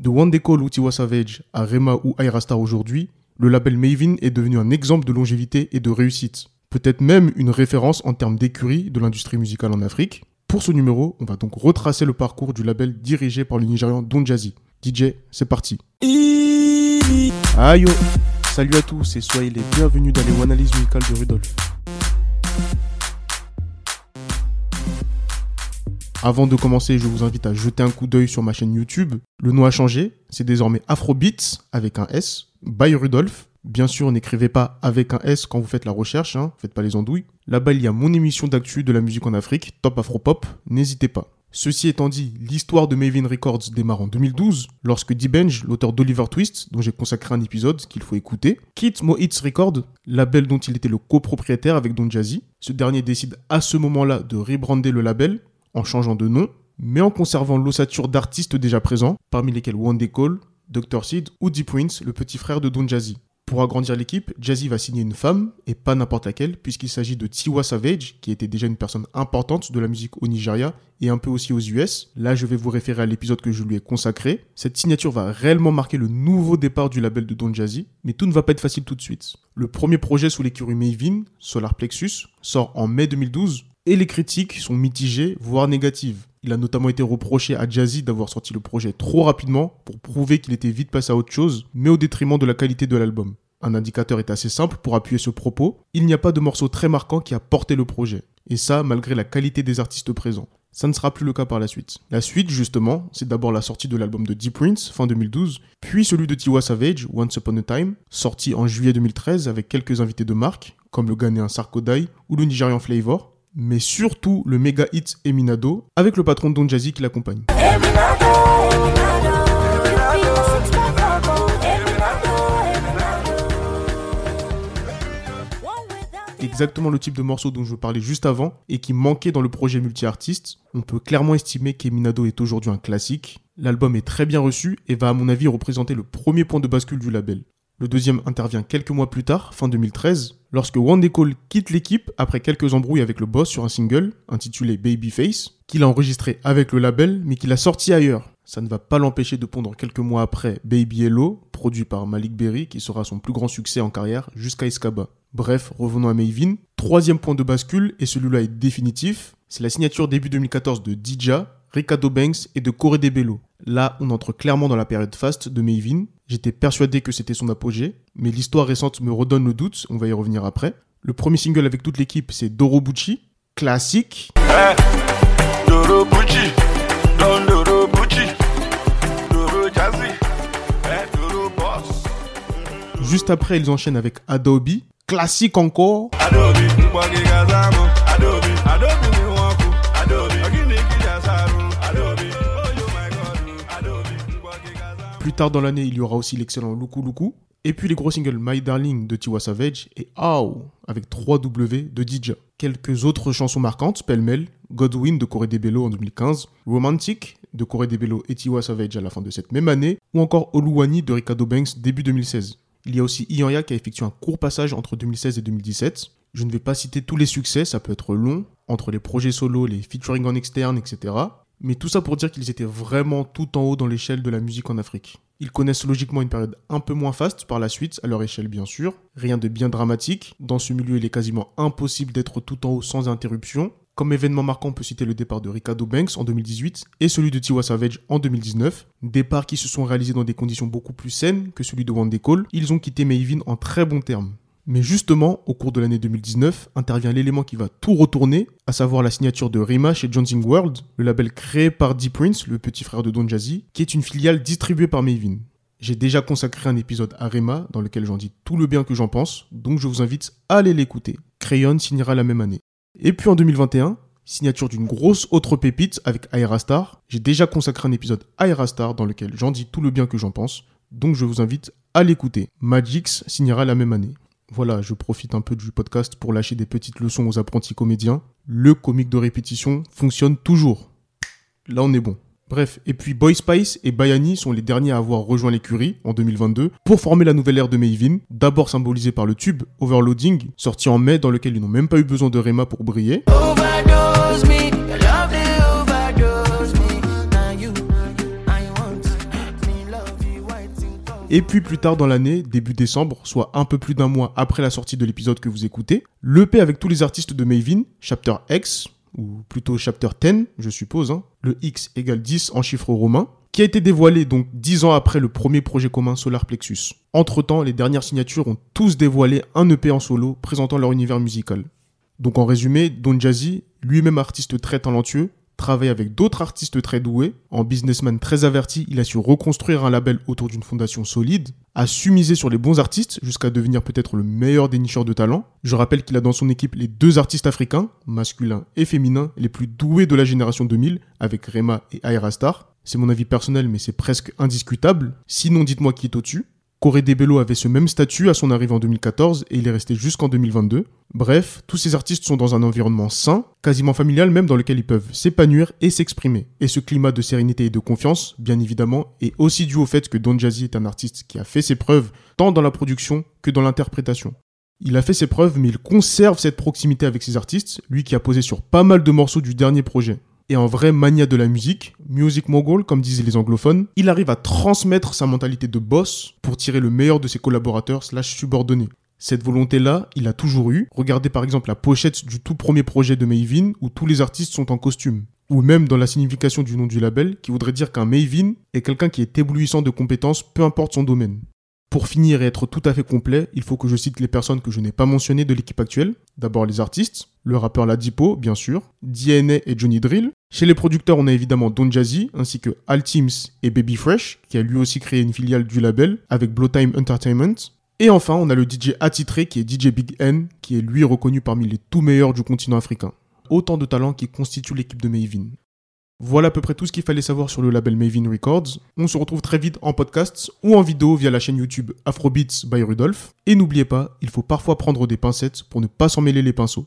De One Day Call ou Tiwa Savage à Rema ou Star aujourd'hui, le label Maven est devenu un exemple de longévité et de réussite. Peut-être même une référence en termes d'écurie de l'industrie musicale en Afrique. Pour ce numéro, on va donc retracer le parcours du label dirigé par le Nigérian Don Jazzy. DJ, c'est parti. Ayo Salut à tous et soyez les bienvenus dans les analyses musicales de Rudolf. Avant de commencer, je vous invite à jeter un coup d'œil sur ma chaîne YouTube. Le nom a changé, c'est désormais Afrobeats avec un S, by Rudolf. Bien sûr, n'écrivez pas avec un S quand vous faites la recherche, hein, faites pas les andouilles. Là-bas, il y a mon émission d'actu de la musique en Afrique, Top Afropop, n'hésitez pas. Ceci étant dit, l'histoire de Maven Records démarre en 2012, lorsque D-Benj, l'auteur d'Oliver Twist, dont j'ai consacré un épisode qu'il faut écouter, quitte Mo Hits Records, label dont il était le copropriétaire avec Don Jazzy. Ce dernier décide à ce moment-là de rebrander le label en changeant de nom, mais en conservant l'ossature d'artistes déjà présents, parmi lesquels One Cole, Dr. Seed ou Deep Prince, le petit frère de Don Jazzy. Pour agrandir l'équipe, Jazzy va signer une femme, et pas n'importe laquelle, puisqu'il s'agit de Tiwa Savage, qui était déjà une personne importante de la musique au Nigeria, et un peu aussi aux US. Là, je vais vous référer à l'épisode que je lui ai consacré. Cette signature va réellement marquer le nouveau départ du label de Don Jazzy, mais tout ne va pas être facile tout de suite. Le premier projet sous l'écurie Maven, Solar Plexus, sort en mai 2012, et les critiques sont mitigées, voire négatives. Il a notamment été reproché à Jazzy d'avoir sorti le projet trop rapidement pour prouver qu'il était vite passé à autre chose, mais au détriment de la qualité de l'album. Un indicateur est assez simple pour appuyer ce propos, il n'y a pas de morceau très marquant qui a porté le projet. Et ça, malgré la qualité des artistes présents. Ça ne sera plus le cas par la suite. La suite, justement, c'est d'abord la sortie de l'album de Deep Prince, fin 2012, puis celui de Tiwa Savage, Once Upon a Time, sorti en juillet 2013 avec quelques invités de marque, comme le Ghanéen Sarkodai ou le Nigérian Flavor, mais surtout le méga hit Eminado avec le patron Don Jazzy qui l'accompagne. Exactement le type de morceau dont je parlais juste avant et qui manquait dans le projet multi-artiste, on peut clairement estimer qu'Eminado est aujourd'hui un classique. L'album est très bien reçu et va à mon avis représenter le premier point de bascule du label. Le deuxième intervient quelques mois plus tard, fin 2013, lorsque One Cole quitte l'équipe après quelques embrouilles avec le boss sur un single intitulé Babyface, qu'il a enregistré avec le label mais qu'il a sorti ailleurs. Ça ne va pas l'empêcher de pondre quelques mois après Baby Hello, produit par Malik Berry, qui sera son plus grand succès en carrière jusqu'à Escaba. Bref, revenons à Maven. Troisième point de bascule, et celui-là est définitif, c'est la signature début 2014 de Dija, Ricardo Banks et de Corey Bello. Là, on entre clairement dans la période faste de Maven. J'étais persuadé que c'était son apogée, mais l'histoire récente me redonne le doute, on va y revenir après. Le premier single avec toute l'équipe, c'est Doro Bucci, classique. Doro Doro Boss. Juste après, ils enchaînent avec Adobe, classique encore. Adobe, Plus tard dans l'année, il y aura aussi l'excellent Luku Luku. Et puis les gros singles My Darling de Tiwa Savage et Ow avec 3W de Dija. Quelques autres chansons marquantes, pêle-mêle, Godwin de Corey Debello en 2015, Romantic de Corey Debello et Tiwa Savage à la fin de cette même année, ou encore Oluwani de Ricardo Banks début 2016. Il y a aussi Ianya qui a effectué un court passage entre 2016 et 2017. Je ne vais pas citer tous les succès, ça peut être long, entre les projets solo, les featuring en externe, etc. Mais tout ça pour dire qu'ils étaient vraiment tout en haut dans l'échelle de la musique en Afrique. Ils connaissent logiquement une période un peu moins faste par la suite, à leur échelle bien sûr. Rien de bien dramatique. Dans ce milieu, il est quasiment impossible d'être tout en haut sans interruption. Comme événement marquant, on peut citer le départ de Ricardo Banks en 2018 et celui de Tiwa Savage en 2019. Départs qui se sont réalisés dans des conditions beaucoup plus saines que celui de Wande Cole. Ils ont quitté Maven en très bons termes. Mais justement, au cours de l'année 2019, intervient l'élément qui va tout retourner, à savoir la signature de Rima chez Jonesing World, le label créé par Deep Prince, le petit frère de Don Jazzy, qui est une filiale distribuée par Maven. J'ai déjà consacré un épisode à Rima dans lequel j'en dis tout le bien que j'en pense, donc je vous invite à aller l'écouter. Crayon signera la même année. Et puis en 2021, signature d'une grosse autre pépite avec Aerastar. J'ai déjà consacré un épisode à Aerastar dans lequel j'en dis tout le bien que j'en pense, donc je vous invite à l'écouter. Magix signera la même année voilà, je profite un peu du podcast pour lâcher des petites leçons aux apprentis comédiens. Le comique de répétition fonctionne toujours. Là, on est bon. Bref, et puis Boy Spice et Bayani sont les derniers à avoir rejoint l'écurie en 2022 pour former la nouvelle ère de Maven, d'abord symbolisée par le tube Overloading, sorti en mai dans lequel ils n'ont même pas eu besoin de Rema pour briller. Et puis plus tard dans l'année, début décembre, soit un peu plus d'un mois après la sortie de l'épisode que vous écoutez, l'EP avec tous les artistes de Maven, Chapter X, ou plutôt Chapter 10, je suppose, hein, le X égale 10 en chiffres romains, qui a été dévoilé donc 10 ans après le premier projet commun Solar Plexus. Entre-temps, les dernières signatures ont tous dévoilé un EP en solo présentant leur univers musical. Donc en résumé, Don Jazzy, lui-même artiste très talentueux, travaille avec d'autres artistes très doués. En businessman très averti, il a su reconstruire un label autour d'une fondation solide, a su miser sur les bons artistes jusqu'à devenir peut-être le meilleur dénicheur de talent. Je rappelle qu'il a dans son équipe les deux artistes africains, masculins et féminins, les plus doués de la génération 2000, avec Rema et Aerastar. C'est mon avis personnel, mais c'est presque indiscutable. Sinon, dites-moi qui est au-dessus. Corée Debello avait ce même statut à son arrivée en 2014 et il est resté jusqu'en 2022. Bref, tous ces artistes sont dans un environnement sain, quasiment familial même dans lequel ils peuvent s'épanouir et s'exprimer. Et ce climat de sérénité et de confiance, bien évidemment, est aussi dû au fait que Don Jazzy est un artiste qui a fait ses preuves tant dans la production que dans l'interprétation. Il a fait ses preuves mais il conserve cette proximité avec ses artistes, lui qui a posé sur pas mal de morceaux du dernier projet et un vrai mania de la musique, music mogul comme disaient les anglophones, il arrive à transmettre sa mentalité de boss pour tirer le meilleur de ses collaborateurs slash subordonnés. Cette volonté-là, il a toujours eu. Regardez par exemple la pochette du tout premier projet de Maven où tous les artistes sont en costume. Ou même dans la signification du nom du label qui voudrait dire qu'un Maven est quelqu'un qui est éblouissant de compétences peu importe son domaine. Pour finir et être tout à fait complet, il faut que je cite les personnes que je n'ai pas mentionnées de l'équipe actuelle. D'abord les artistes, le rappeur Ladipo, bien sûr, DNA et Johnny Drill. Chez les producteurs, on a évidemment Don Jazzy, ainsi que Al Teams et Baby Fresh, qui a lui aussi créé une filiale du label, avec Blowtime Entertainment. Et enfin, on a le DJ attitré, qui est DJ Big N, qui est lui reconnu parmi les tout meilleurs du continent africain. Autant de talents qui constituent l'équipe de Maven. Voilà à peu près tout ce qu'il fallait savoir sur le label Maven Records. On se retrouve très vite en podcast ou en vidéo via la chaîne YouTube Afrobeats by Rudolph. Et n'oubliez pas, il faut parfois prendre des pincettes pour ne pas s'en mêler les pinceaux.